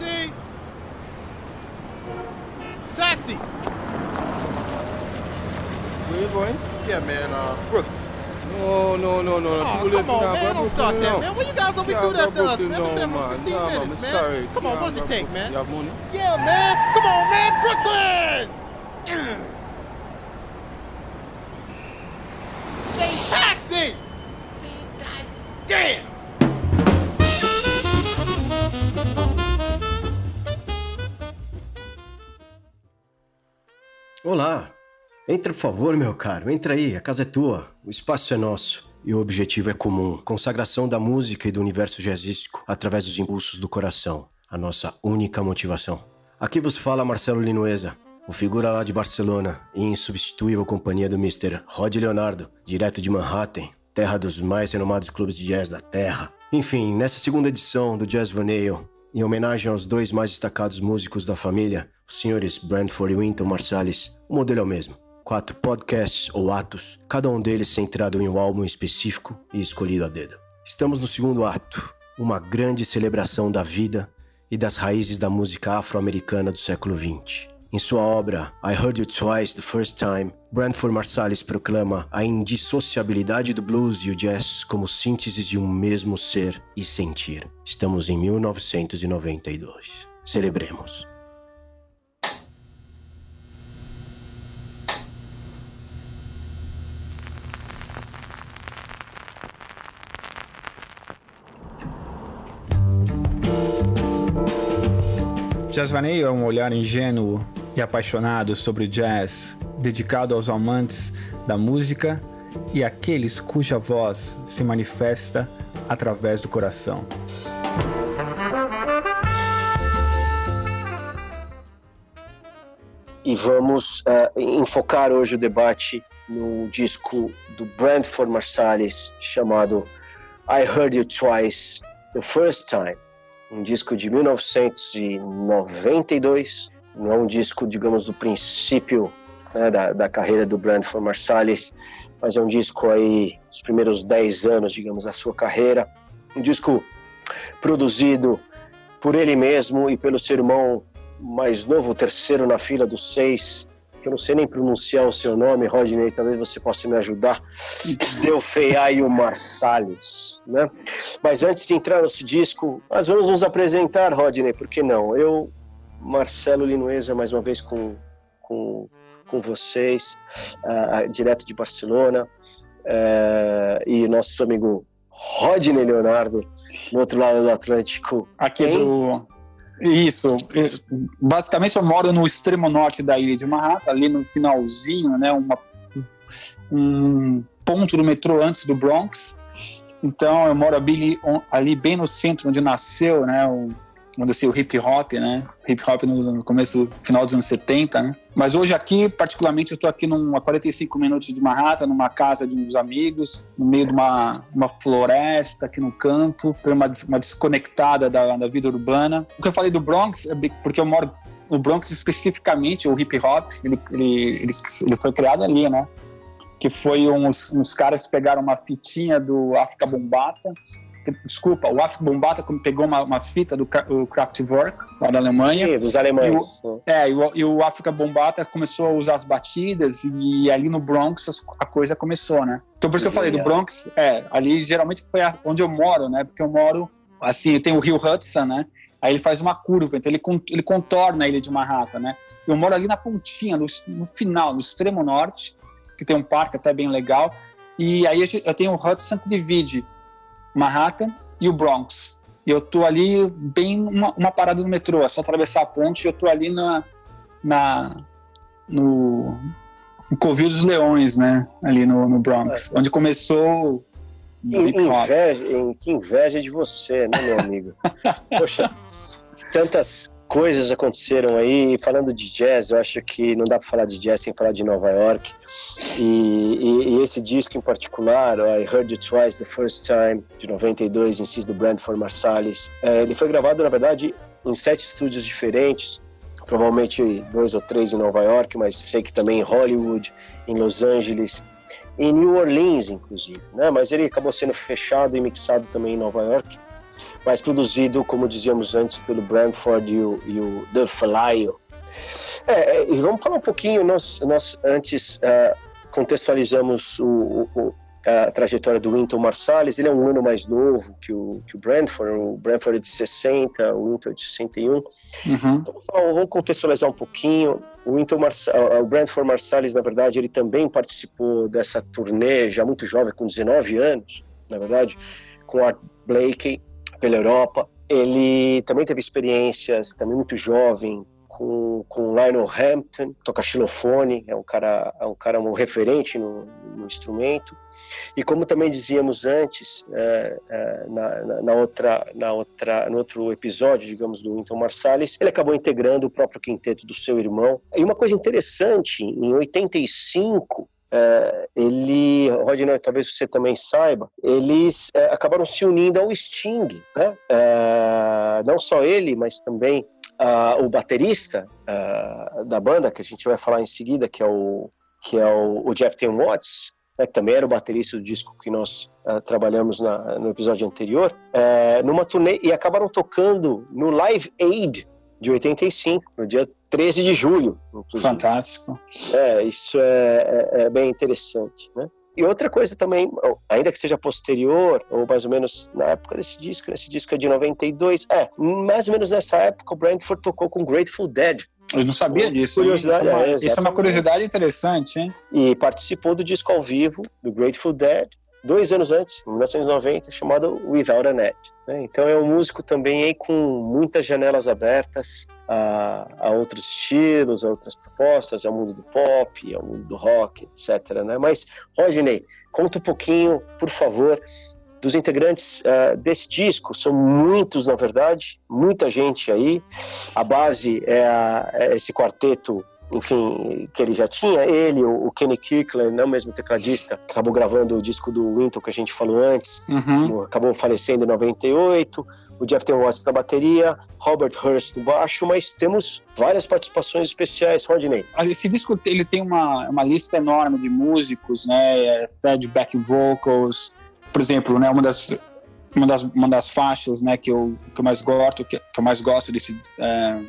Taxi! Taxi! Where you going? Yeah, man, uh, Brooklyn. No, no, no, no. Oh, Too late come on, now, man. Don't start that, now. man. When you guys always Yeah, do that bro, to us, Brooklyn man? We're now, for man. 15 Yeah, man, minutes, I'm man. sorry. Come on, Yeah, what does it take, Brooklyn. man? You have money? Yeah, man. Come on, man. Brooklyn! Say taxi! God damn! Olá! Entra, por favor, meu caro. Entra aí, a casa é tua, o espaço é nosso. E o objetivo é comum: consagração da música e do universo jazzístico através dos impulsos do coração, a nossa única motivação. Aqui vos fala Marcelo Linueza, o figura lá de Barcelona e insubstituível companhia do Mr. Rod Leonardo, direto de Manhattan, terra dos mais renomados clubes de jazz da terra. Enfim, nessa segunda edição do Jazz Vanille, em homenagem aos dois mais destacados músicos da família, os senhores Brandford e Winton Marsalis, o modelo é o mesmo. Quatro podcasts ou atos, cada um deles centrado em um álbum específico e escolhido a dedo. Estamos no segundo ato, uma grande celebração da vida e das raízes da música afro-americana do século XX. Em sua obra I Heard You Twice the First Time, Brandford Marsalis proclama a indissociabilidade do blues e o jazz como sínteses de um mesmo ser e sentir. Estamos em 1992. Celebremos. Jazz Vaneio é um olhar ingênuo e apaixonado sobre o jazz, dedicado aos amantes da música e àqueles cuja voz se manifesta através do coração. E vamos eh, enfocar hoje o debate no disco do Brandford Marsalis chamado I Heard You Twice the First Time, um disco de 1992, não é um disco, digamos, do princípio né, da, da carreira do Brandford Marsalis, mas é um disco aí dos primeiros 10 anos, digamos, da sua carreira, um disco produzido por ele mesmo e pelo seu irmão mais novo, terceiro na fila dos seis, que eu não sei nem pronunciar o seu nome, Rodney, talvez você possa me ajudar. Deu Feiaio Marsalis, né? Mas antes de entrar nesse disco, nós vamos nos apresentar, Rodney, por que não? Eu, Marcelo Linueza, mais uma vez com, com, com vocês, uh, direto de Barcelona, uh, e nosso amigo Rodney Leonardo, no outro lado do Atlântico. Aqui do. Isso. Basicamente, eu moro no extremo norte da ilha de Manhattan, ali no finalzinho, né? Uma, um ponto do metrô antes do Bronx. Então, eu moro ali, ali bem no centro onde nasceu, né? O, onde assim, o hip hop, né? Hip hop no, no começo, final dos anos 70, né? Mas hoje aqui, particularmente, eu estou aqui num, a 45 minutos de Manhattan, numa casa de uns amigos, no meio de uma, uma floresta aqui no campo, uma, uma desconectada da, da vida urbana. O que eu falei do Bronx é porque eu moro no Bronx especificamente, o hip hop, ele, ele, ele, ele foi criado ali, né? Que foi uns, uns caras que pegaram uma fitinha do África Bombata, desculpa, o África Bombata pegou uma, uma fita do Kraftwerk, lá da Alemanha. Sim, dos alemães. E o, é, e o, e o África Bombata começou a usar as batidas e ali no Bronx a coisa começou, né? Então por isso que eu falei do Bronx, é, ali geralmente foi onde eu moro, né? Porque eu moro, assim, tem o rio Hudson, né? Aí ele faz uma curva, então ele, ele contorna a ilha de Manhattan, né? Eu moro ali na pontinha, no, no final, no extremo norte, que tem um parque até bem legal, e aí eu tenho o Hudson que divide Manhattan e o Bronx. E eu tô ali bem uma, uma parada no metrô, é só atravessar a ponte e eu tô ali na, na no, no Covil dos Leões, né? Ali no, no Bronx, é. onde começou. Inveja, que inveja de você, né, meu amigo? Poxa, tantas coisas aconteceram aí. Falando de jazz, eu acho que não dá para falar de jazz sem falar de Nova York. E, e, e, esse disco em particular, I Heard You Twice the First Time, de 92, em si do Brandford Marsalis, é, ele foi gravado, na verdade, em sete estúdios diferentes, provavelmente dois ou três em Nova York, mas sei que também em Hollywood, em Los Angeles, em New Orleans, inclusive. Né? Mas ele acabou sendo fechado e mixado também em Nova York. Mas produzido, como dizíamos antes, pelo Brandford e o, e o The Fly. É, e vamos falar um pouquinho, nós, nós antes uh, contextualizamos o, o, a trajetória do Winton Marsalis, ele é um ano mais novo que o, que o Brentford, o é de 60, o Winton é de 61. Uhum. Então, vamos contextualizar um pouquinho. O, Winton Marsa, o Brentford Marsalis, na verdade, ele também participou dessa turnê, já muito jovem, com 19 anos, na verdade, com a Blakey pela Europa. Ele também teve experiências, também muito jovem, com, com Lionel Hampton, toca xilofone, é um cara, é um cara um referente no, no instrumento. E como também dizíamos antes, é, é, na, na, outra, na outra, no outro episódio, digamos, do Winton Marsalis, ele acabou integrando o próprio quinteto do seu irmão. E uma coisa interessante, em 85, é, ele, Rodney, talvez você também saiba, eles é, acabaram se unindo ao Sting, né? É, não só ele, mas também uh, o baterista uh, da banda, que a gente vai falar em seguida, que é o, que é o, o Jeff Tim Watts, né, que também era o baterista do disco que nós uh, trabalhamos na, no episódio anterior, uh, numa turnê e acabaram tocando no Live Aid de 85, no dia 13 de julho. Inclusive. Fantástico. É, isso é, é, é bem interessante, né? E outra coisa também, ainda que seja posterior, ou mais ou menos na época desse disco, esse disco é de 92, é, mais ou menos nessa época o Brentford tocou com Grateful Dead. Eu não sabia disso. Curiosidade, isso, é uma, é, isso é uma curiosidade interessante, hein? E participou do disco ao vivo do Grateful Dead, dois anos antes, em 1990, chamado Without a Net. Né? Então é um músico também com muitas janelas abertas a, a, outros estilos, a outras propostas, ao mundo do pop, ao mundo do rock, etc. Né? Mas, Rodney, conta um pouquinho, por favor, dos integrantes uh, desse disco. São muitos, na verdade, muita gente aí. A base é, a, é esse quarteto enfim, que ele já tinha, ele, o, Kenny Kirkland, não mesmo tecladista, acabou gravando o disco do Winton que a gente falou antes, uhum. acabou falecendo em 98, o Jeff Ten Watts na bateria, Robert Hurst no baixo, mas temos várias participações especiais, Rodney. Esse disco ele tem uma, uma lista enorme de músicos, né, até de back vocals, por exemplo, né, uma das uma das, uma das faixas né, que, eu, que eu mais gosto que, que eu mais gosto desse é,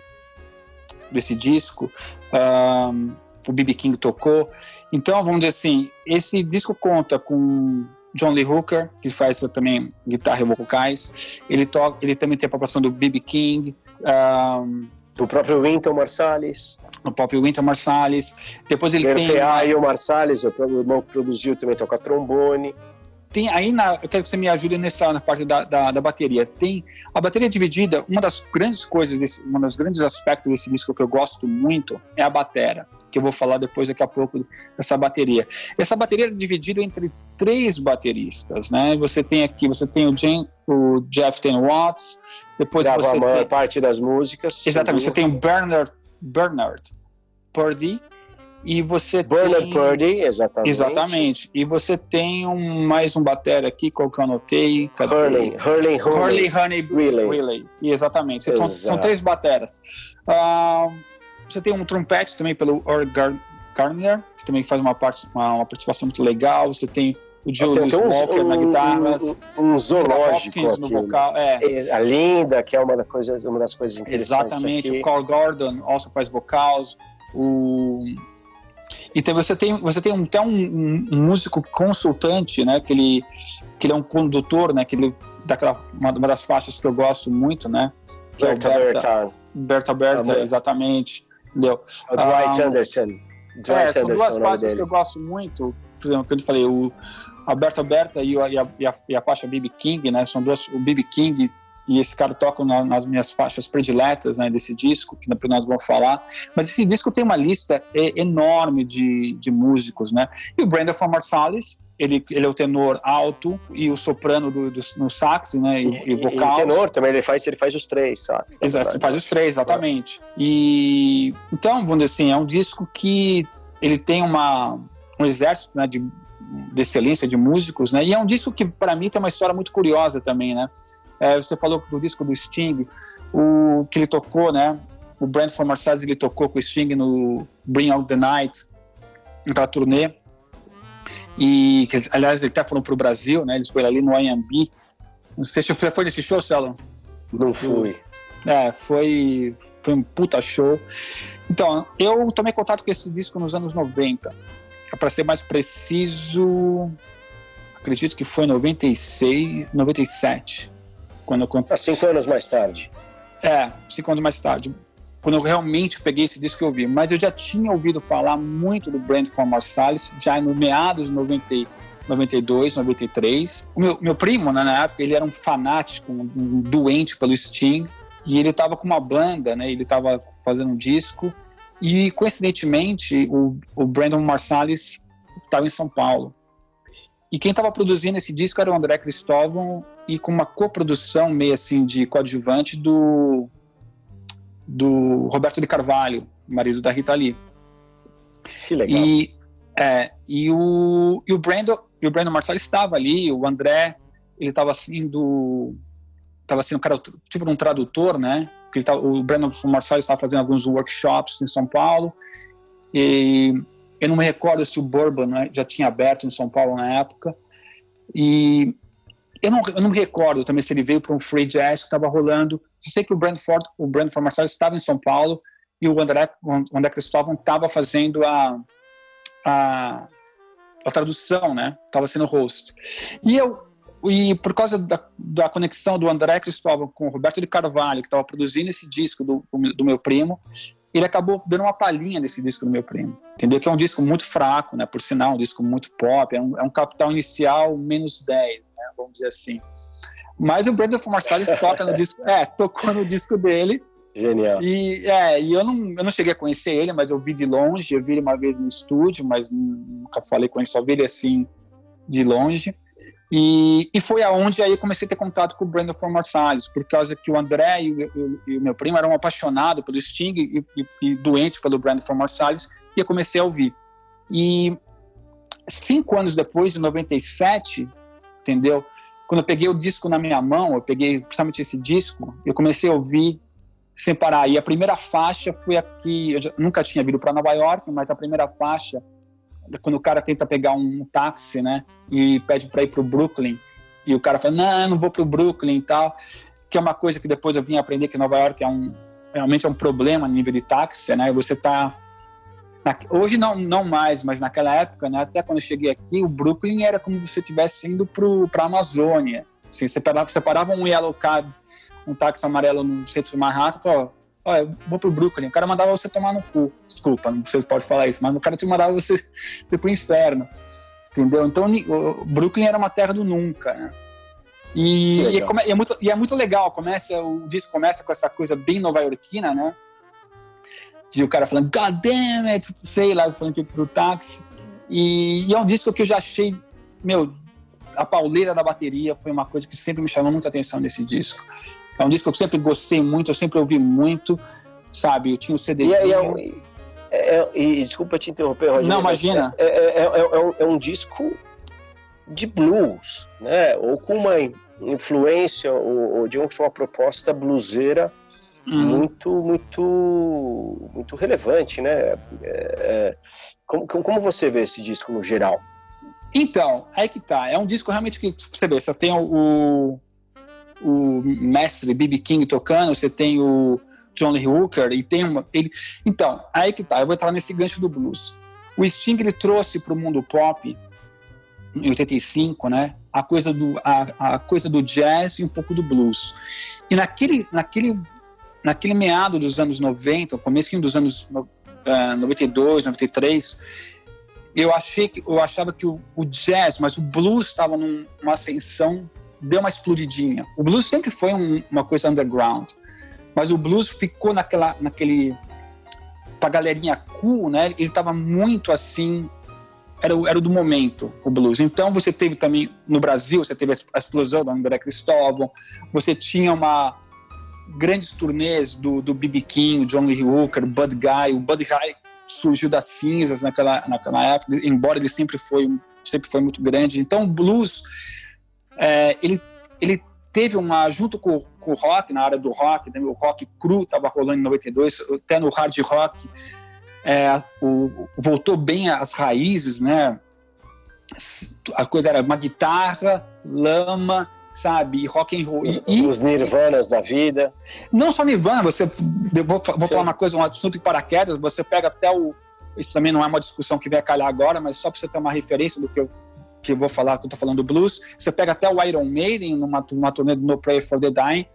desse disco, um, o B.B. King tocou. Então, vamos dizer assim, esse disco conta com John Lee Hooker, que faz também guitarra e vocais. Ele, toca, ele também tem a participação do B.B. King. Um, do próprio Winton Marsalis. O próprio Winton Marsalis. Depois ele tem... tem... e o Marsalis, o irmão que produziu, também toca trombone tem aí na, eu quero que você me ajude nessa na parte da, da, da, bateria. Tem a bateria dividida. Uma das grandes coisas, desse, um dos grandes aspectos desse disco que eu gosto muito é a batera, que eu vou falar depois daqui a pouco dessa bateria. Essa bateria é dividida entre três bateristas, né? Você tem aqui, você tem o, Jen, o Jeff Ten Watts, depois Grava você a tem, parte das músicas. Exatamente. Você tem o Bernard Bernard Purdy e você tem... Purdy, exatamente. Exatamente. E você tem um, mais um batera aqui, qual que eu anotei? Cadê? Hurley, Hurley, Hurley, Honey Relay. Relay. Exatamente. São, são, três bateras. Uh, você tem um trompete também pelo Or Gardner, que também faz uma, parte, uma, uma participação muito legal. Você tem o Julius Walker um, na guitarra, um, um zoológico Hopkins no vocal, é. A Linda, que é uma das coisas, uma das coisas interessantes Exatamente, aqui. o Carl Gordon also faz vocals, o e você tem, você tem até um, um, um, músico consultante, né? Que ele, que ele é um condutor, né? Que ele, daquela, uma, uma das faixas que eu gosto muito, né? Que Berta é o Berta. Berta, Berta, exatamente. Entendeu? O Dwight Anderson. Dwight é, são Anderson, duas faixas que eu gosto muito. Por exemplo, que eu falei, o, a Berta Berta e a, e a, e a faixa BB King, né? São duas. O BB King e esse cara toca na, nas minhas faixas prediletas né, desse disco, que depois nós vamos falar. Mas esse disco tem uma lista enorme de, de músicos, né? E o Brandon Marsalis, ele, ele é o tenor alto e o soprano do, do no sax, né? E, e vocal. E tenor também, ele faz, ele faz os três sax. Exato, ele faz os três, exatamente. E então, vamos dizer assim, é um disco que ele tem uma, um exército né, de, de excelência de músicos, né? E é um disco que, para mim, tem uma história muito curiosa também, né? É, você falou do disco do Sting, o que ele tocou, né? O Brentford Marsalis, ele tocou com o Sting no Bring Out the Night, naquela turnê. E, que, aliás, ele até foram para o Brasil, né? Eles foram ali no IMB Você foi nesse show, Celo? Não fui. É, foi, foi um puta show. Então, eu tomei contato com esse disco nos anos 90. Para ser mais preciso, acredito que foi 96, 97. Quando eu... Há cinco anos mais tarde. É, cinco anos mais tarde. Quando eu realmente peguei esse disco que eu ouvi. Mas eu já tinha ouvido falar muito do Brand for Marsalis, já no meados de 90, 92, 93. O meu, meu primo, né, na época, ele era um fanático, um, um doente pelo Sting. E ele estava com uma banda, né? Ele estava fazendo um disco. E, coincidentemente, o, o Brandon Marsalis estava em São Paulo. E quem estava produzindo esse disco era o André Cristóvão e com uma coprodução meio assim de coadjuvante do do Roberto de Carvalho, marido da Rita Lee. Que legal. E, é, e, o, e o Brandon e o Brandon Marcel estava ali, o André, ele estava sendo estava sendo cara, tipo um tradutor, né? Porque tava, o Brandon Marcel estava fazendo alguns workshops em São Paulo e eu não me recordo se o Bourbon né, já tinha aberto em São Paulo na época. E eu não, eu não me recordo também se ele veio para um free jazz que estava rolando. Eu sei que o Brandford, o estava em São Paulo e o André, o André Cristóvão estava fazendo a, a, a tradução, né? Estava sendo host. E eu e por causa da, da conexão do André Cristóvão com o Roberto de Carvalho, que estava produzindo esse disco do, do meu primo, ele acabou dando uma palhinha desse disco do meu primo, entendeu? Que é um disco muito fraco, né? Por sinal, um disco muito pop, é um, é um capital inicial menos 10, né? Vamos dizer assim. Mas o Brandon Marsalis toca no disco, é, tocou no disco dele. Genial. E, é, e eu, não, eu não cheguei a conhecer ele, mas eu vi de longe, eu vi ele uma vez no estúdio, mas nunca falei com ele, só vi ele assim de longe. E, e foi aonde aí comecei a ter contato com o Brandon From Marsalis, por causa que o André e o, e o meu primo eram apaixonados pelo Sting e, e, e doentes pelo Brandon From Marsalis, e eu comecei a ouvir. E cinco anos depois, de 97, entendeu? Quando eu peguei o disco na minha mão, eu peguei principalmente esse disco, eu comecei a ouvir sem parar. E a primeira faixa foi aqui, eu nunca tinha vindo para Nova York, mas a primeira faixa quando o cara tenta pegar um táxi, né, e pede para ir para o Brooklyn, e o cara fala, não, não vou para o Brooklyn e tal, que é uma coisa que depois eu vim aprender que Nova York é um, realmente é um problema no nível de táxi, né, você tá na, hoje não, não mais, mas naquela época, né, até quando eu cheguei aqui, o Brooklyn era como se você estivesse indo para a Amazônia, assim, você parava, você parava um yellow cab, um táxi amarelo no centro de Manhattan, falava, olha, vou pro Brooklyn. O cara mandava você tomar no cu. Desculpa, não sei se pode falar isso, mas o cara te mandava você ir pro inferno. Entendeu? Então, Brooklyn era uma terra do nunca, né? E, e, é, e, é, muito, e é muito legal, começa, o disco começa com essa coisa bem nova-iorquina, né? De o cara falando, God damn it, sei lá, falando aqui pro táxi. E, e, é um disco que eu já achei, meu, a pauleira da bateria foi uma coisa que sempre me chamou muita atenção nesse disco. É um disco que eu sempre gostei muito, eu sempre ouvi muito, sabe? Eu tinha o um CD. E, é, é, é, e, desculpa te interromper, Rogério. Não, imagina. É, é, um disco de blues, né? Ou com uma influência, ou, ou de uma proposta bluseira hum. muito, muito, muito relevante, né? como, como você vê esse disco no geral? Então, aí que tá. É um disco realmente que você vê, você tem o, o mestre B.B. King tocando, você tem o John Hooker, e tem uma. Ele, então, aí que tá, eu vou entrar nesse gancho do blues. O Sting ele trouxe para o mundo pop, em 85, né, a coisa, do, a, a coisa do jazz e um pouco do blues. E naquele, naquele, naquele meado dos anos 90, começo dos anos uh, 92, 93, eu achei que eu achava que o, o jazz, mas o blues estava numa ascensão deu uma explodidinha. O blues sempre foi um, uma coisa underground, mas o blues ficou naquela, naquele pra galerinha cool, né? Ele estava muito assim, era, era do momento o blues. Então você teve também no Brasil, você teve a explosão do André Cristóvão, você tinha uma grandes turnês do do BB King, John Lee Hooker, Bud Guy, o Bud Guy surgiu das cinzas naquela naquela época, embora ele sempre foi sempre foi muito grande. Então o blues é, ele, ele teve uma, junto com, com, o rock, na área do rock, né, o rock cru estava rolando em 92, até no hard rock, é, o, voltou bem às raízes, né? A coisa era uma guitarra, lama sabe? E rock and roll. Os, e, os Nirvanas da vida. Não só Nirvana, você. eu Vou, vou falar uma coisa, um assunto de paraquedas, você pega até o. Isso também não é uma discussão que vai calhar agora, mas só para você ter uma referência do que eu, que eu vou falar, que eu tô falando do blues. Você pega até o Iron Maiden numa, numa turnê do No Prayer for the Dying,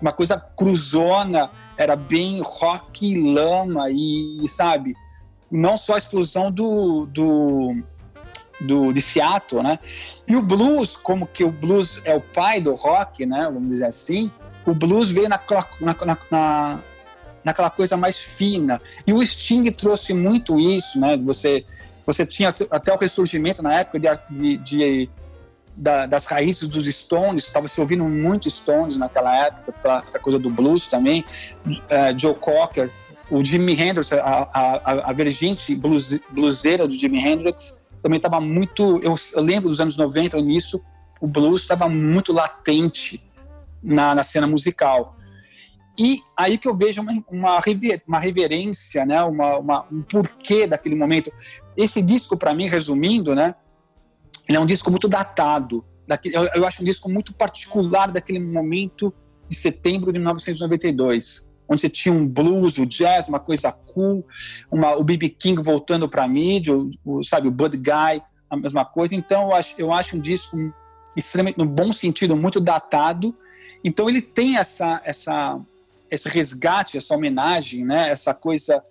uma coisa cruzona, era bem rock, lama e, sabe? Não só a explosão do, do do, de Seattle, né? E o blues, como que o blues é o pai do rock, né? Vamos dizer assim, o blues veio naquela, na, na, naquela coisa mais fina. E o Sting trouxe muito isso, né? Você, você tinha até o ressurgimento na época de, de, de da, das raízes dos Stones, estava se ouvindo muito Stones naquela época, essa coisa do blues também, uh, Joe Cocker, o Jimi Hendrix, a, a, a vergente blues, bluseira do Jimi Hendrix, também estava muito. Eu, eu, lembro dos anos 90, nisso, o blues estava muito latente na, na, cena musical. E aí que eu vejo uma, uma, rever, uma reverência, né, uma, uma, um porquê daquele momento. Esse disco, para mim, resumindo, né, ele é um disco muito datado. Daquele, eu, eu acho um disco muito particular daquele momento de setembro de 1992 onde você tinha um blues, o jazz, uma coisa cool, uma, o B.B. King voltando para a mídia, o, o, sabe, o Bud Guy, a mesma coisa. Então, eu acho, eu acho um disco extremamente, no bom sentido, muito datado. Então, ele tem essa, essa, esse resgate, essa homenagem, né? essa coisa,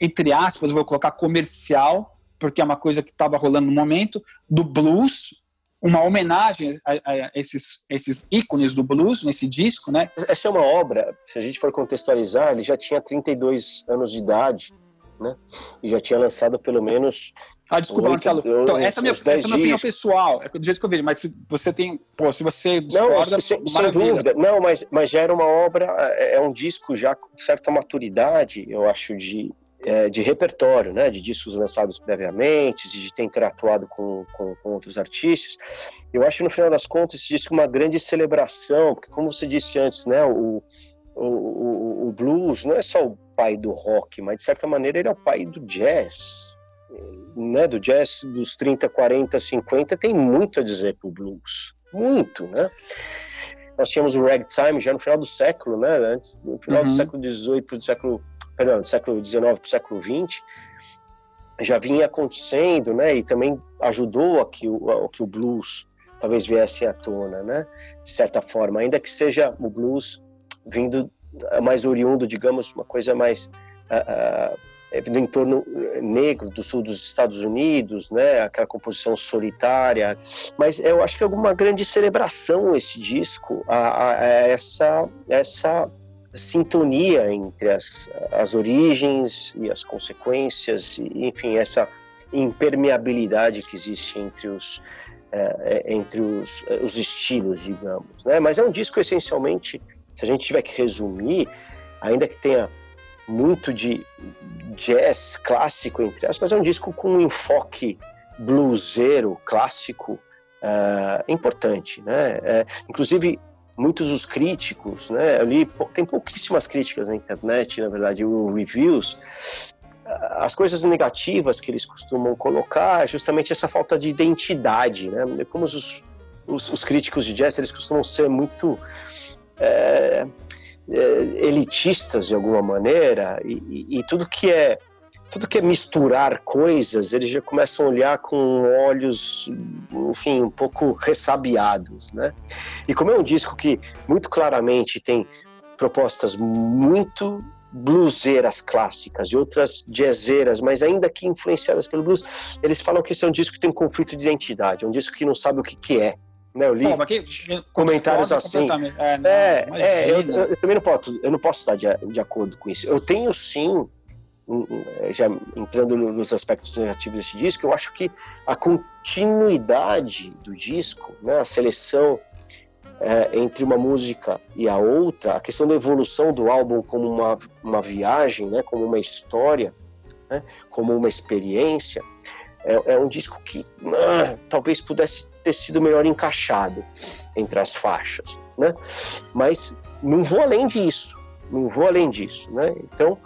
entre aspas, vou colocar comercial, porque é uma coisa que estava rolando no momento, do blues, uma homenagem a, a, esses, esses ícones do blues nesse disco, né? Essa é uma obra, se a gente for contextualizar, ele já tinha 32 anos de idade, né? E já tinha lançado pelo menos ah, desculpa, 8, Marcelo. Então, essa é a minha, essa é minha opinião pessoal, é do jeito que eu vejo, mas se você tem, pô, se você discorda, Não, sem dúvida. Não, mas, mas já era uma obra, é, é um disco já com certa maturidade, eu acho, de, é, de repertório, né, de discos lançados previamente, de ter interatuado com, com, com, outros artistas. Eu acho, no final das contas, esse disco é uma grande celebração, porque, como você disse antes, né, o, o, o, o blues não é só o pai do rock, mas, de certa maneira, ele é o pai do jazz. Né, do jazz dos 30, 40, 50, tem muito a dizer para o blues. Muito, né? Nós tínhamos o ragtime já no final do século, né? Antes, no final uhum. do século XVIII, do século perdão, do século XIX para o século XX, já vinha acontecendo, né? E também ajudou a que o, a que o blues talvez viesse à tona, né? De certa forma, ainda que seja o blues vindo mais oriundo, digamos, uma coisa mais uh, uh, do entorno negro do sul dos Estados Unidos, né? Aquela composição solitária, mas eu acho que é alguma grande celebração esse disco a, a essa essa sintonia entre as, as origens e as consequências, e, enfim, essa impermeabilidade que existe entre os, é, entre os, os estilos, digamos. Né? Mas é um disco essencialmente, se a gente tiver que resumir, ainda que tenha muito de jazz clássico, entre aspas, é um disco com um enfoque bluseiro, clássico, uh, importante. Né? É, inclusive, muitos dos críticos, né? Eu li, tem pouquíssimas críticas na internet, na verdade, reviews. As coisas negativas que eles costumam colocar é justamente essa falta de identidade, né? Como os, os, os críticos de jazz, eles costumam ser muito é, elitistas de alguma maneira e, e, e tudo que é tudo que é misturar coisas, eles já começam a olhar com olhos, enfim, um pouco ressabiados, né? E como é um disco que muito claramente tem propostas muito bluseiras clássicas e outras jazzeiras, mas ainda que influenciadas pelo blues, eles falam que esse é um disco que tem um conflito de identidade, é um disco que não sabe o que, que é. Né, eu li Pô, aqui, comentários assim. É, não, é, é eu, eu, também não posso, eu não posso estar de, de acordo com isso. Eu tenho sim já entrando nos aspectos negativos desse disco, eu acho que a continuidade do disco, né, a seleção é, entre uma música e a outra, a questão da evolução do álbum como uma, uma viagem, né, como uma história, né, como uma experiência, é, é um disco que ah, talvez pudesse ter sido melhor encaixado entre as faixas, né? Mas não vou além disso, não vou além disso, né? Então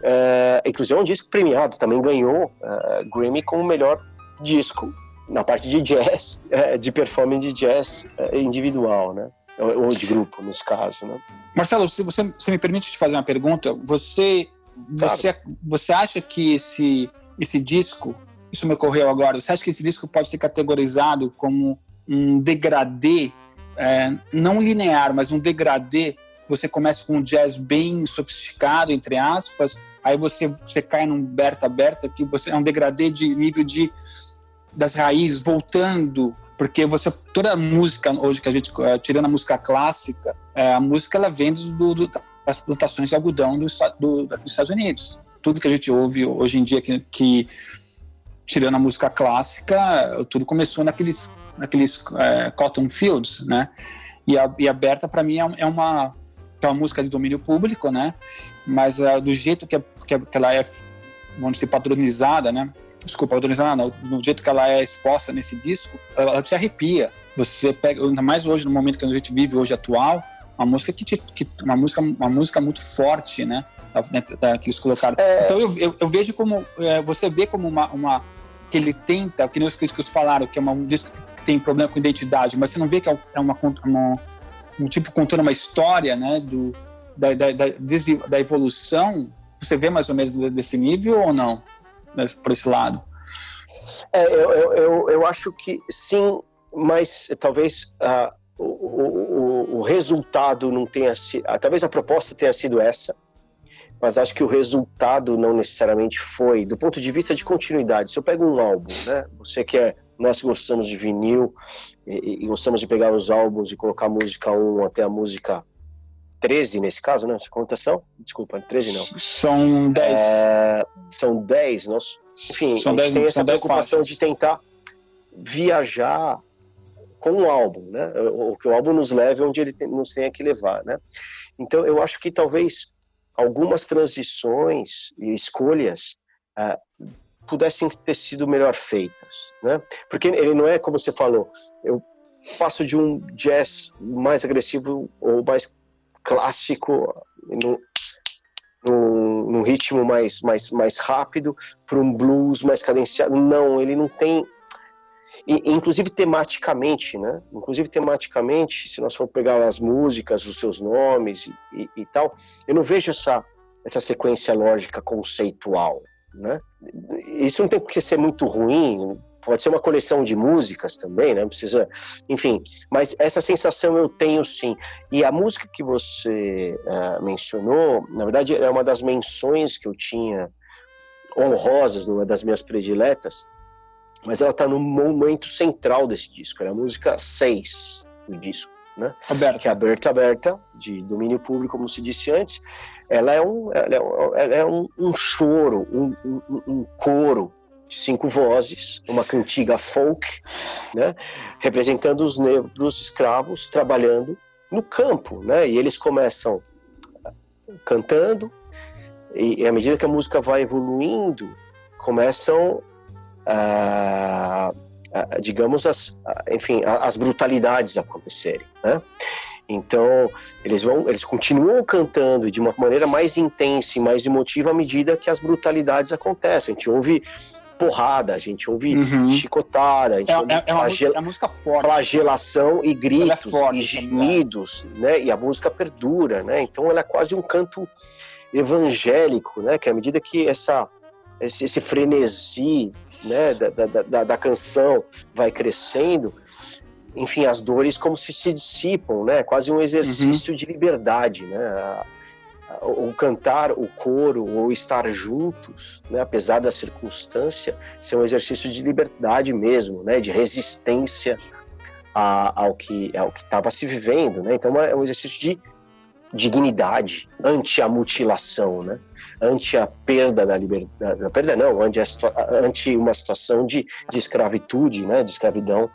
Uh, inclusive é um disco premiado, também ganhou uh, Grammy como melhor disco na parte de jazz, é, de performance de jazz é, individual, né? Ou de grupo, nesse caso, né? Marcelo, se você, você me permite te fazer uma pergunta, você, claro. você, você acha que esse, esse disco, isso me ocorreu agora, você acha que esse disco pode ser categorizado como um degradê, é, não linear, mas um degradê você começa com um jazz bem sofisticado, entre aspas, aí você, você cai num Berta Berta, que você é um degradê de nível de das raízes, voltando, porque você toda a música hoje que a gente eh, tirando a música clássica, é, a música ela vem do, do, das plantações de algodão do, do, dos Estados Unidos. Tudo que a gente ouve hoje em dia que, que tirando a música clássica, tudo começou naqueles naqueles é, cotton fields, né? E a, e para mim é, é uma é uma música de domínio público, né? Mas uh, do jeito que, que, que, ela é, vamos dizer, padronizada, né? Desculpa, padronizada não, no jeito que ela é exposta nesse disco, ela, ela te arrepia. Você pega, ainda mais hoje, no momento que a gente vive hoje atual, uma música que, te, que uma música uma música muito forte, né? Da, que eles colocaram. É... Então eu, eu, eu, vejo como é, você vê como uma, uma que ele tenta, que nem os críticos falaram, que é uma, um disco que tem problema com identidade, mas você não vê que é, é uma, uma um tipo contando uma história, né, do, da, da, da, da evolução, você vê mais ou menos desse nível ou não, por esse lado? É, eu, eu, eu acho que sim, mas talvez uh, o, o, o, resultado não tenha sido. Uh, talvez a proposta tenha sido essa, mas acho que o resultado não necessariamente foi, do ponto de vista de continuidade. Se eu pego um álbum, né? Você que é nós gostamos de vinil e, e, gostamos de pegar os álbuns e colocar a música 1 até a música 13, nesse caso, né? Contação? Desculpa, 13 não. São 10. É, são 10. Nós, enfim, são a gente 10, tem essa preocupação de tentar viajar com o álbum, né? O que o álbum nos leve onde ele nos tenha que levar, né? Então, eu acho que talvez algumas transições e escolhas uh, pudessem ter sido melhor feitas, né? Porque ele não é como você falou, eu passo de um jazz mais agressivo ou mais clássico no, no ritmo mais, mais, mais rápido para um blues mais cadenciado. Não, ele não tem e, inclusive tematicamente, né? Inclusive tematicamente, se nós formos pegar as músicas, os seus nomes e, e, e, tal, eu não vejo essa, essa sequência lógica conceitual né? Isso não tem que ser muito ruim, pode ser uma coleção de músicas também, né? Precisa, enfim. Mas essa sensação eu tenho sim. E a música que você uh, mencionou, na verdade, é uma das menções que eu tinha honrosas, uma das minhas prediletas. Mas ela está no momento central desse disco. É a música 6 do disco né? Aberta. Que é aberta, aberta, de domínio público, como se disse antes. Ela é um, ela é um, ela é um, um choro, um, um, um coro de cinco vozes, uma cantiga folk, né? Representando os negros escravos trabalhando no campo, né? E eles começam cantando e, à medida que a música vai evoluindo, começam a digamos, as, enfim, as brutalidades acontecerem, né? Então, eles vão, eles continuam cantando de uma maneira mais intensa e mais emotiva à medida que as brutalidades acontecem. A gente ouve porrada, a gente ouve uhum. chicotada, a gente é, ouve é, é uma música, é forte. flagelação e gritos forte, e gemidos, né? E a música perdura, né? Então ela é quase um canto evangélico, né? Que à medida que essa esse, esse frenesi né, da, da, da, da, canção vai crescendo, enfim, as dores como se se dissipam, né? Quase um exercício uhum. de liberdade, né? O cantar, o coro, ou estar juntos, né? apesar da circunstância, ser um exercício de liberdade mesmo, né? De resistência a, ao que ao que estava se vivendo, né? Então é um exercício de dignidade ante a mutilação, né? ante a perda da liberdade, da perda não, ante, a, ante uma situação de, de escravitude, né? de escravidão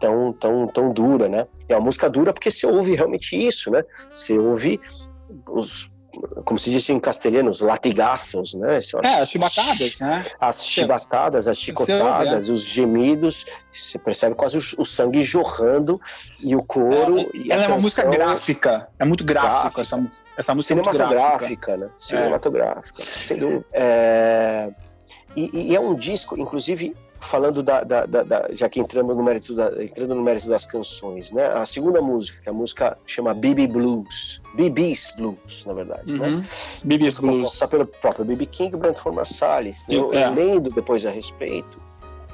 tão, tão, tão dura, né? É uma música dura porque se ouve realmente isso, né? Se ouve os como se diz em castelhano, os latigaços, né? As, é, as chibatadas, né? As chibatadas, as chicotadas, os gemidos, você percebe quase o, o sangue jorrando e o couro. É, e ela é uma música gráfica, é muito gráfica essa, essa música. Cinematográfica, é né? Cinematográfica, é. sem dúvida. É, e, e é um disco, inclusive, falando da, da, da, da, já que entrando no mérito entrando no mérito das canções, né? A segunda música, que a música chama BB Blues, BB's Blues, na verdade, né? Uhum. BB's Blues. Está pelo próprio BB King e Brentford Marsalis. Eu, é. lendo depois a respeito,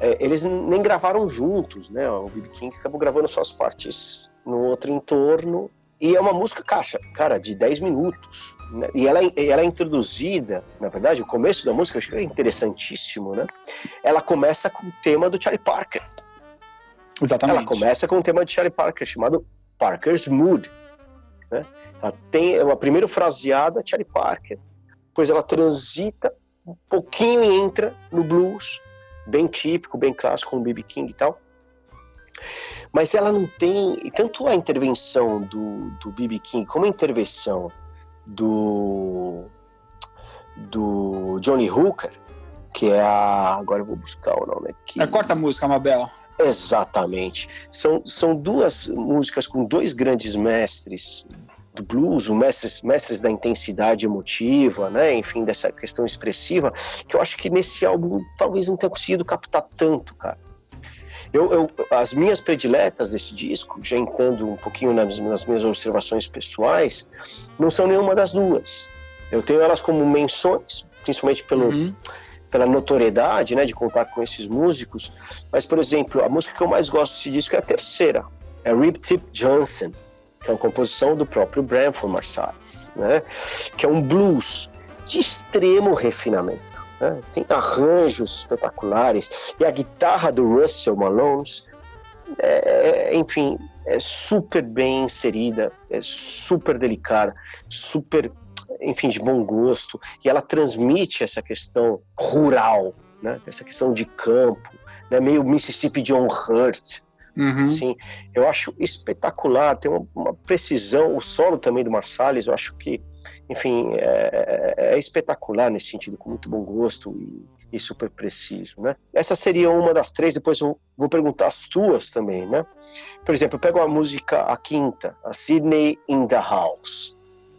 é, eles nem gravaram juntos, né? O BB King acabou gravando suas partes no outro entorno e é uma música caixa, cara, de 10 minutos. Né? E ela, é, ela é introduzida, na verdade, o começo da música eu acho que é interessantíssimo, né? Ela começa com o tema do Charlie Parker. Exatamente. Ela começa com o tema de Charlie Parker, chamado Parker's Mood. Né? Ela tem uma primeira fraseada, Charlie Parker. Depois ela transita um pouquinho e entra no blues, bem típico, bem clássico, com o B.B. King e tal. Mas ela não tem, tanto a intervenção do, do B.B. King como a intervenção do, do Johnny Hooker, que é a. Agora eu vou buscar o nome aqui. É a quarta música, Mabel. Exatamente. São, são duas músicas com dois grandes mestres do blues, mestres, mestres da intensidade emotiva, né? enfim, dessa questão expressiva, que eu acho que nesse álbum talvez não tenha conseguido captar tanto, cara. Eu, eu, as minhas prediletas desse disco, já entrando um pouquinho nas, nas, minhas observações pessoais, não são nenhuma das duas. Eu tenho elas como menções, principalmente pelo, uhum. pela notoriedade né, de contar com esses músicos. Mas, por exemplo, a música que eu mais gosto desse disco é a terceira, é Rip Tip Johnson, que é uma composição do próprio Branford Marsalis, né, que é um blues de extremo refinamento. Né? Tem arranjos espetaculares. E a guitarra do Russell Malone, é, enfim, é super bem inserida, é super delicada, super, enfim, de bom gosto. E ela transmite essa questão rural, né? essa questão de campo, né? meio Mississippi John Hurt. Uhum. Assim, eu acho espetacular, tem uma, uma, precisão, o solo também do Marsalis, eu acho que enfim, é, é, espetacular nesse sentido, com muito bom gosto e, e, super preciso, né? Essa seria uma das três, depois eu vou perguntar as tuas também, né? Por exemplo, eu pego a música, a quinta, a Sydney in the House,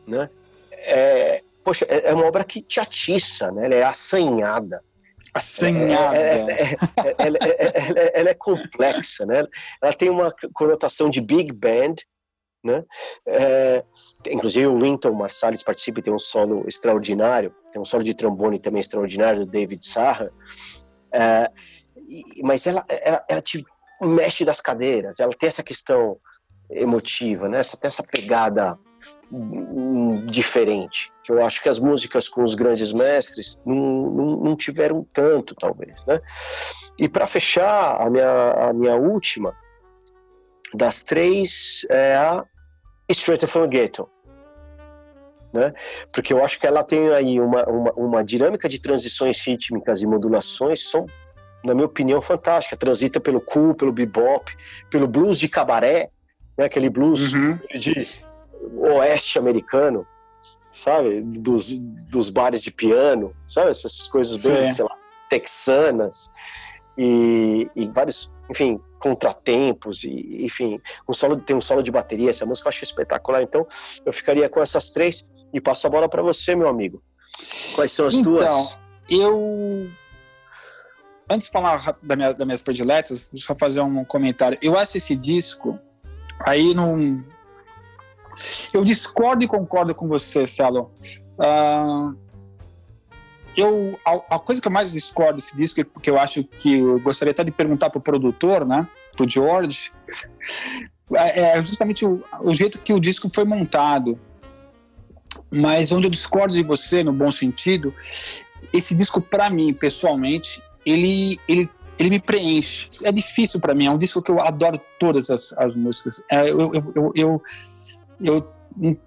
né? É, poxa, é, é uma obra que te atiça, né? Ela é assanhada. Assanhada. É, ela, ela é complexa, né? Ela tem uma conotação de big band, né? É, inclusive o Winton Marsalis participa e tem um solo extraordinário, tem um solo de trombone também extraordinário do David Sarra, é, mas ela, ela, ela, te mexe das cadeiras, ela tem essa questão emotiva, né? essa, tem essa pegada hum, diferente, que eu acho que as músicas com os grandes mestres não, não, não tiveram tanto, talvez. Né? E para fechar a minha, a minha última, das três é a Straight from the Ghetto. Né? Porque eu acho que ela tem aí uma, uma, uma dinâmica de transições rítmicas e modulações são, na minha opinião, fantástica. Transita pelo cool, pelo bebop, pelo blues de cabaré, né? aquele blues uhum. de oeste americano, sabe? Dos, dos bares de piano, sabe? Essas coisas bem, sei lá, texanas e, e vários, enfim, contratempos e, enfim, um solo, tem um solo de bateria, essa música eu acho espetacular, então eu ficaria com essas três e passo a bola para você, meu amigo. Quais são as então, tuas? Então, eu antes de falar da minha, das minhas prediletas, vou só fazer um comentário. Eu acho esse disco aí não eu discordo e concordo com você, Celo. Uh, eu, a, a, coisa que eu mais discordo desse disco, porque eu acho que eu gostaria até de perguntar pro produtor, né, pro George, é, é justamente o, o jeito que o disco foi montado. Mas onde eu discordo de você, no bom sentido, esse disco, para mim, pessoalmente, ele, ele, ele me preenche. É difícil para mim, é um disco que eu adoro todas as, as músicas. É, eu, eu, eu, eu, eu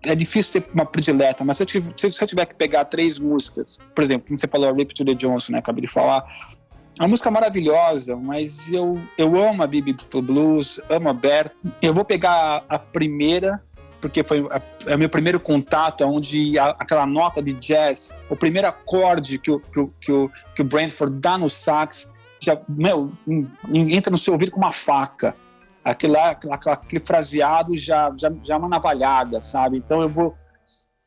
é difícil ter uma predileta, mas se eu, tiver, se eu tiver que pegar três músicas, por exemplo, como você falou, Rip to the Johnson, né, acabei de falar, é uma música maravilhosa, mas eu, eu amo a Bibi Blues, amo a Bert. Eu vou pegar a, primeira, porque foi a, é o meu primeiro contato, onde a, aquela nota de jazz, o primeiro acorde que o, que o, que o, que o dá no sax, já, meu, entra no seu ouvido com uma faca aquele, aquele fraseado já, já, já é uma navalhada, sabe? Então eu vou,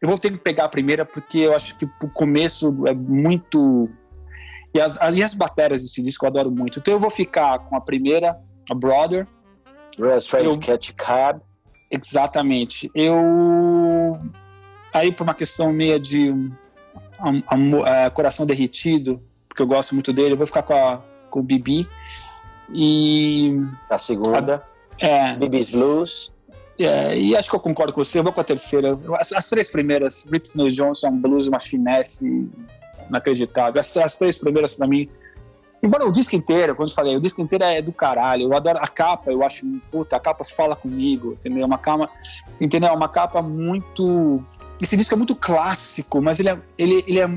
eu vou ter que pegar a primeira porque eu acho que o começo é muito. E as, e as baterias desse disco eu adoro muito. Então eu vou ficar com a primeira, a Brother. Rest Eu- Catch Cab. Exatamente. Eu. Aí, por uma questão meia de am- amo- eh, coração derretido, porque eu gosto muito dele, eu vou ficar com, a, com o Bibi. E. A segunda. É, Bibi's Blues. é, e acho que eu concordo com você, eu vou com a terceira. As, as três primeiras, Rip Snow Johnson, um blues, uma finesse inacreditável. As, as três primeiras, pra mim. Embora o disco inteiro, quando eu falei, o disco inteiro é do caralho. Eu adoro a capa, eu acho, puta, a capa fala comigo, entendeu? Uma capa, entendeu? Uma capa muito. Esse disco é muito clássico, mas ele é, ele, ele é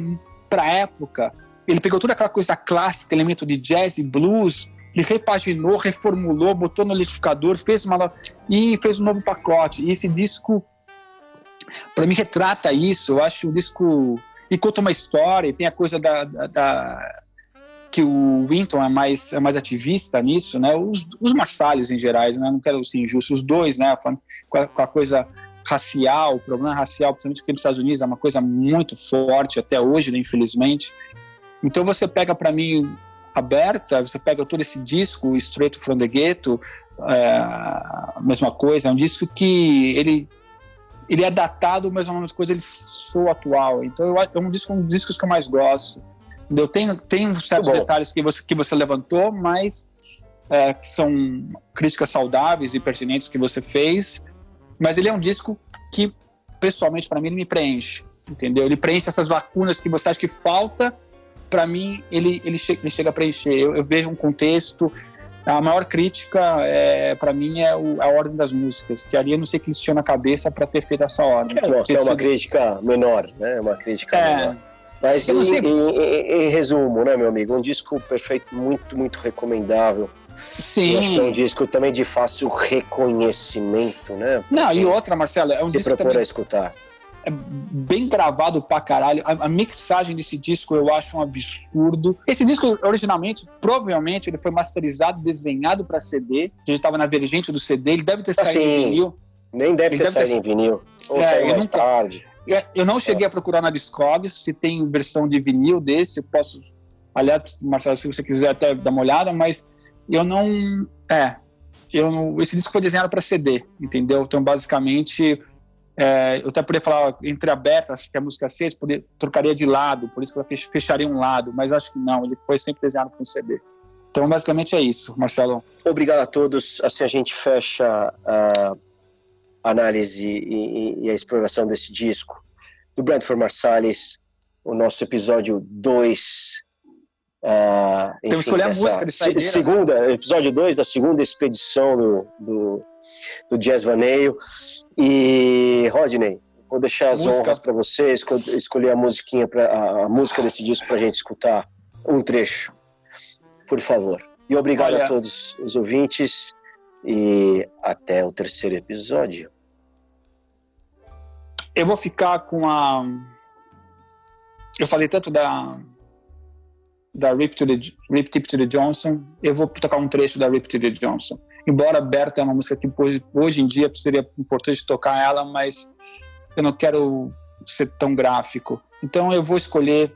pra época. Ele pegou toda aquela coisa clássica, elemento de jazz e blues, ele repaginou, reformulou, botou no liquidificador, fez uma e fez um novo pacote. E esse disco, para mim, retrata isso. Eu acho o disco. E conta uma história, e tem a coisa da. da- da- que o Winton é mais, é mais ativista nisso, né? Os, os Marsalhos em gerais, né? Não quero ser injusto, os dois, né? Com a, com a coisa racial, o problema racial, principalmente aqui nos Estados Unidos, é uma coisa muito forte até hoje, né? Infelizmente. Então você pega para mim aberta, você pega todo esse disco, Straight from the Ghetto, é, a mesma coisa, é um disco que ele ele é datado, mas é uma coisa ele soa atual. Então eu, é um disco um dos discos que eu mais gosto. Eu tenho tem certos detalhes que você que você levantou, mas é, que são críticas saudáveis e pertinentes que você fez. Mas ele é um disco que pessoalmente para mim ele me preenche, entendeu? Ele preenche essas lacunas que você acha que falta para mim, ele, ele, che ele chega a preencher. Eu, eu vejo um contexto. A maior crítica, é, para mim, é o, a ordem das músicas. Que ali eu não sei o que eles tinham na cabeça para ter feito essa ordem. É, nossa, Ter é uma sido- crítica menor, né? Uma crítica menor. É, Mas Eu não em, em- em- em resumo, né, meu amigo? Um disco perfeito, muito, muito recomendável. Eu acho que é um sim. disco também de fácil reconhecimento, né? Não, e outra, Marcelo, é um Se disco propor a também escutar. É bem gravado pra caralho. A, a mixagem desse disco eu acho um absurdo. Esse disco, originalmente, provavelmente, ele foi masterizado, desenhado pra CD. A gente tava na vergente do CD, ele deve ter Ah, saído em sim. vinil. Nem deve Ele ter deve ter saído em vinil. Ou É, mais nunca- tarde. É, Eu não cheguei a procurar na Discogs se tem versão de vinil desse. Eu posso, aliás, Marcelo, se você quiser até dar uma olhada, mas eu não. É. Eu, não- esse disco foi desenhado para CD, entendeu? Então, basicamente, é, eu até poderia falar entreabertas, que é a música 6, poder, trocaria de lado, por isso que eu fech- fecharia um lado, mas acho que não, ele foi sempre desenhado com CD. Então, basicamente é isso, Marcelo. Obrigado a todos. Assim a gente fecha a análise e, e- a exploração desse disco do Brentford Marsalis, o nosso episódio 2. Uh, Temos que escolher a música de saideira, né? segunda, episódio 2 da segunda expedição do, do, do Jazz Vaneio. E, Rodney, vou deixar as Música. honras para você, esco- escolher a musiquinha pra, a, a música desse disco para a gente escutar um trecho, por favor. E obrigado Olha- a todos os ouvintes e até o terceiro episódio. Eu vou ficar com a. Eu falei tanto da. Da Rip, to the, Rip Tip to the Johnson. Eu vou tocar um trecho da Rip to the Johnson. Embora Berta é uma música que hoje, hoje em dia seria importante tocar ela, mas eu não quero ser tão gráfico. Então eu vou escolher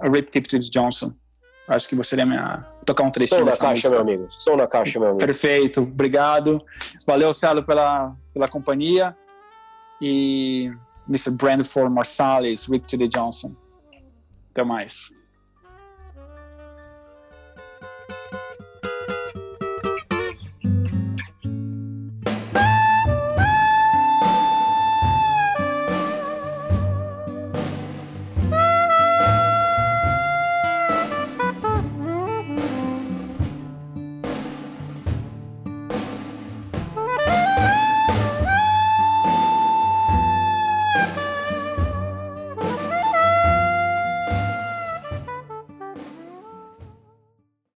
a Rip Tip to the Johnson. Acho que você seria minha. tocar um trecho Som na caixa, música. meu amigo. Som na caixa, meu amigo. Perfeito, obrigado. Valeu, Celo, pela, pela companhia. E Mr. Brandford Marsalis, Rick T. Johnson. Até mais.